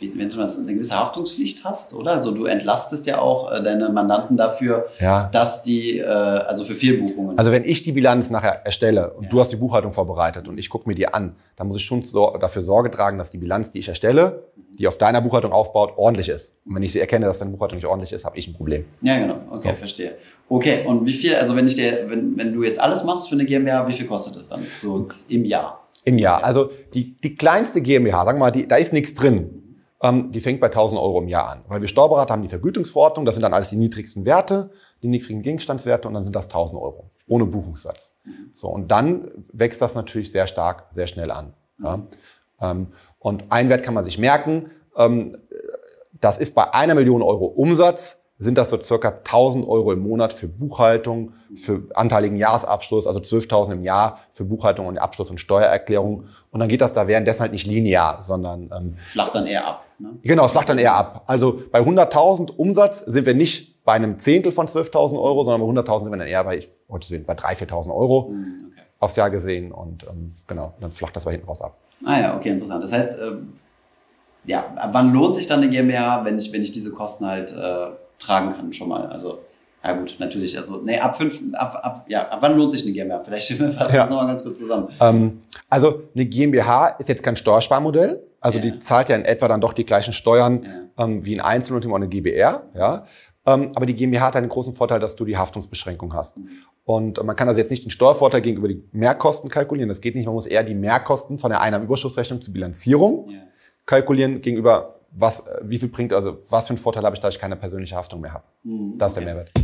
nennt man das, eine gewisse Haftungspflicht hast, oder? Also du entlastest ja auch äh, deine Mandanten dafür, Ja. dass die, äh, also für Fehlbuchungen. Also wenn ich die Bilanz nachher erstelle und Ja. du hast die Buchhaltung vorbereitet und ich gucke mir die an, dann muss ich schon dafür Sorge tragen, dass die Bilanz, die ich erstelle, die auf deiner Buchhaltung aufbaut, ordentlich ist. Und wenn ich sie erkenne, dass deine Buchhaltung nicht ordentlich ist, habe ich ein Problem. ja, genau. Okay, So. verstehe. Okay, und wie viel, also wenn ich dir, wenn, wenn du jetzt alles machst für eine GmbH, wie viel kostet das dann so im Jahr? Im Jahr. Also die, die kleinste GmbH, sagen wir mal, die, da ist nichts drin. Ähm, die fängt bei 1000 Euro im Jahr an. Weil wir Steuerberater haben die Vergütungsverordnung, das sind dann alles die niedrigsten Werte, die niedrigen Gegenstandswerte und dann sind das 1000 Euro. Ohne Buchungssatz. So, und dann wächst das natürlich sehr stark, sehr schnell an. Ja. Ähm, und einen Wert kann man sich merken. Ähm, das ist bei einer Million Euro Umsatz sind das so circa 1000 Euro im Monat für Buchhaltung, für anteiligen Jahresabschluss, also 12.000 im Jahr für Buchhaltung und Abschluss und Steuererklärung. Und dann geht das da währenddessen halt nicht linear, sondern... Ähm, flacht dann eher ab. Ne? Genau, es flacht dann eher ab. Also bei 100.000 Umsatz sind wir nicht bei einem Zehntel von 12.000 Euro, sondern bei 100.000 sind wir dann eher bei, heute sind bei 3.000, 4.000 Euro mhm, okay. aufs Jahr gesehen. Und ähm, genau, dann flacht das mal hinten raus ab. Ah ja, okay, interessant. Das heißt, ähm, ja, ab wann lohnt sich dann eine GmbH, wenn ich, wenn ich diese Kosten halt... Äh tragen kann schon mal. Also ja gut, natürlich. Also nee, ab fünf, ab, ab, ja, ab wann lohnt sich eine GmbH? Vielleicht fassen wir ja. das nochmal ganz kurz zusammen. Ähm, also eine GmbH ist jetzt kein Steuersparmodell. Also ja. die zahlt ja in etwa dann doch die gleichen Steuern ja. ähm, wie ein Einzelunternehmen oder eine GbR. Ja. Ähm, aber die GmbH hat einen großen Vorteil, dass du die Haftungsbeschränkung hast. Mhm. Und man kann also jetzt nicht den Steuervorteil gegenüber die Mehrkosten kalkulieren. Das geht nicht. Man muss eher die Mehrkosten von der Einnahmenüberschussrechnung zur Bilanzierung kalkulieren gegenüber was, äh, wie viel bringt, also was für einen Vorteil habe ich, dass ich keine persönliche Haftung mehr habe. Mhm, das ist der Mehrwert.